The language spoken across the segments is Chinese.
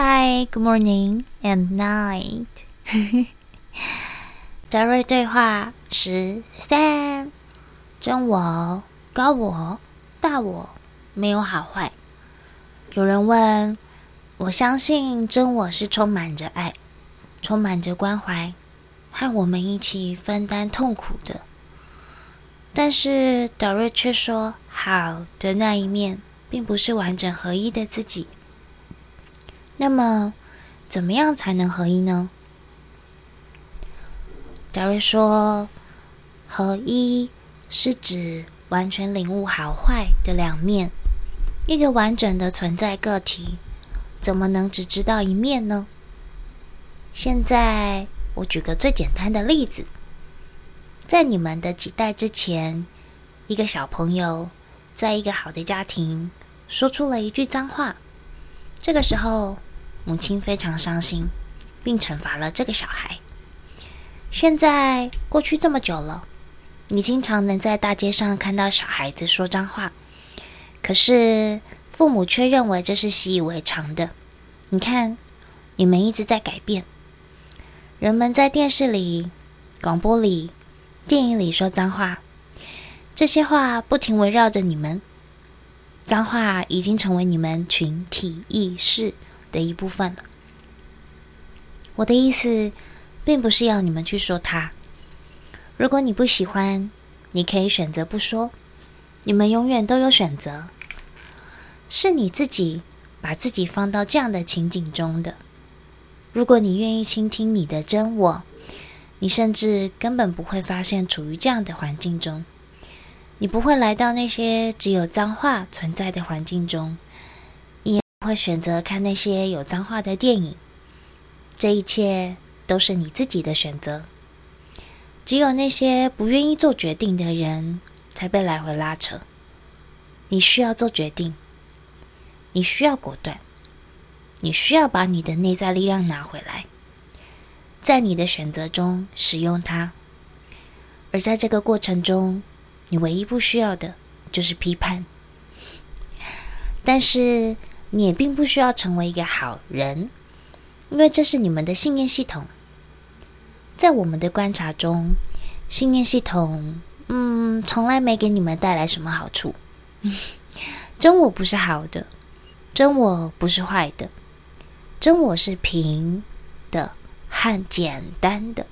Hi, good morning and night。德瑞对话十三：真我、高我、大我没有好坏。有人问，我相信真我是充满着爱，充满着关怀，和我们一起分担痛苦的。但是德瑞却说，好的那一面并不是完整合一的自己。那么，怎么样才能合一呢？假如说，合一是指完全领悟好坏的两面。一个完整的存在个体，怎么能只知道一面呢？现在我举个最简单的例子，在你们的几代之前，一个小朋友在一个好的家庭说出了一句脏话，这个时候。母亲非常伤心，并惩罚了这个小孩。现在过去这么久了，你经常能在大街上看到小孩子说脏话，可是父母却认为这是习以为常的。你看，你们一直在改变。人们在电视里、广播里、电影里说脏话，这些话不停围绕着你们。脏话已经成为你们群体意识的一部分了。我的意思，并不是要你们去说他。如果你不喜欢，你可以选择不说。你们永远都有选择。是你自己把自己放到这样的情景中的。如果你愿意倾听你的真我，你甚至根本不会发现处于这样的环境中。你不会来到那些只有脏话存在的环境中。会选择看那些有脏话的电影，这一切都是你自己的选择。只有那些不愿意做决定的人，才被来回拉扯。你需要做决定，你需要果断，你需要把你的内在力量拿回来，在你的选择中使用它。而在这个过程中，你唯一不需要的就是批判。但是。你也并不需要成为一个好人，因为这是你们的信念系统。在我们的观察中，信念系统，嗯，从来没给你们带来什么好处。真我不是好的，真我不是坏的，真我是平的和简单的。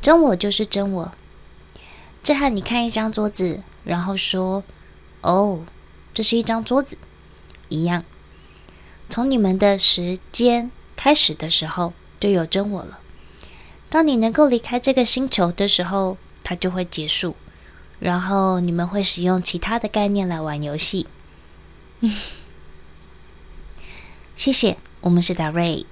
真我就是真我。这和你看一张桌子，然后说：“哦，这是一张桌子。”一样，从你们的时间开始的时候就有真我了。当你能够离开这个星球的时候，它就会结束，然后你们会使用其他的概念来玩游戏。谢谢，我们是达瑞。